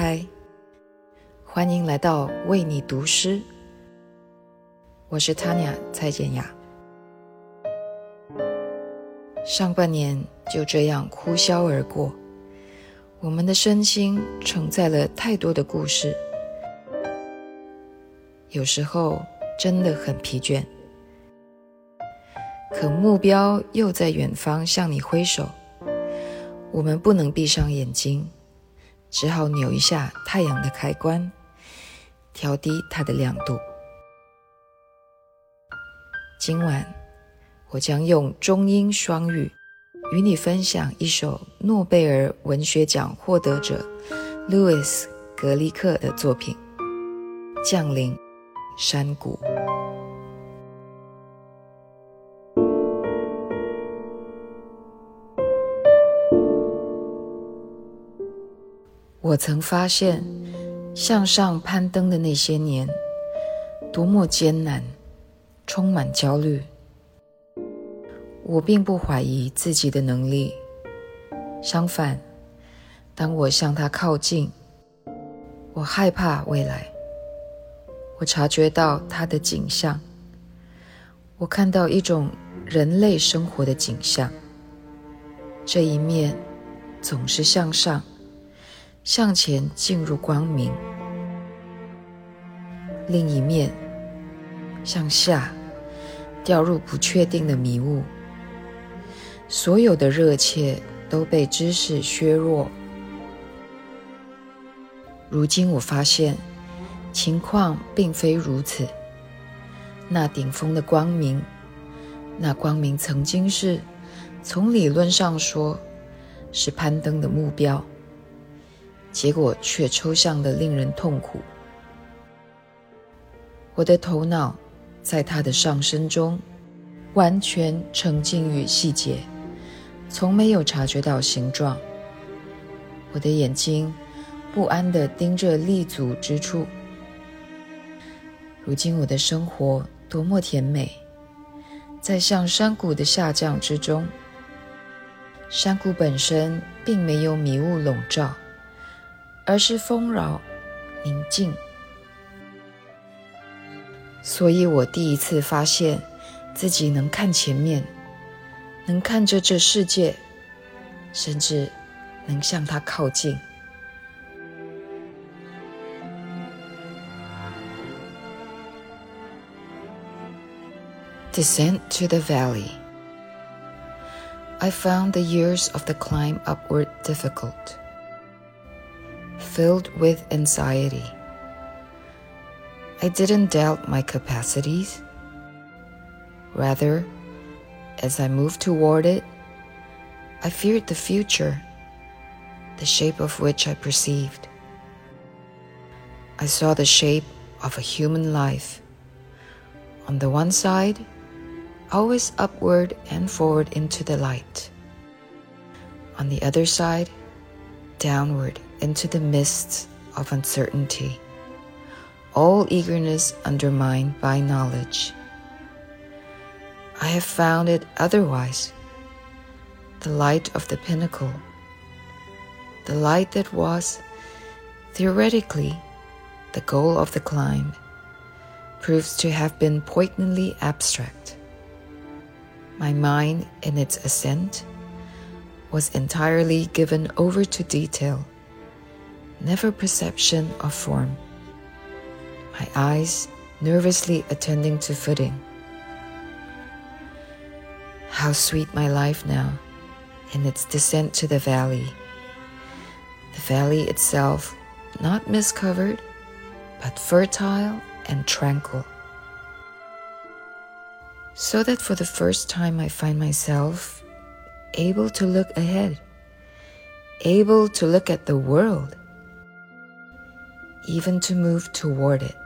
嗨欢迎来到为你读诗，我是 Tanya 蔡健雅。上半年就这样呼啸而过，我们的身心承载了太多的故事，有时候真的很疲倦，可目标又在远方向你挥手，我们不能闭上眼睛。只好扭一下太阳的开关，调低它的亮度。今晚，我将用中英双语与你分享一首诺贝尔文学奖获得者 Louis ·格里克的作品《降临山谷》。我曾发现，向上攀登的那些年，多么艰难，充满焦虑。我并不怀疑自己的能力，相反，当我向它靠近，我害怕未来。我察觉到它的景象，我看到一种人类生活的景象。这一面总是向上。向前进入光明，另一面向下掉入不确定的迷雾。所有的热切都被知识削弱。如今我发现情况并非如此。那顶峰的光明，那光明曾经是从理论上说是攀登的目标。结果却抽象的令人痛苦。我的头脑在它的上升中完全沉浸于细节，从没有察觉到形状。我的眼睛不安地盯着立足之处。如今我的生活多么甜美，在向山谷的下降之中，山谷本身并没有迷雾笼罩。而是丰饶、宁静，所以我第一次发现自己能看前面，能看着这世界，甚至能向它靠近。Descent to the valley. I found the years of the climb upward difficult. Filled with anxiety. I didn't doubt my capacities. Rather, as I moved toward it, I feared the future, the shape of which I perceived. I saw the shape of a human life. On the one side, always upward and forward into the light. On the other side, downward into the mists of uncertainty, all eagerness undermined by knowledge. I have found it otherwise. The light of the pinnacle, the light that was, theoretically, the goal of the climb, proves to have been poignantly abstract. My mind, in its ascent, was entirely given over to detail never perception of form. My eyes nervously attending to footing. How sweet my life now in its descent to the valley. The valley itself not miscovered, but fertile and tranquil. So that for the first time I find myself able to look ahead, able to look at the world even to move toward it.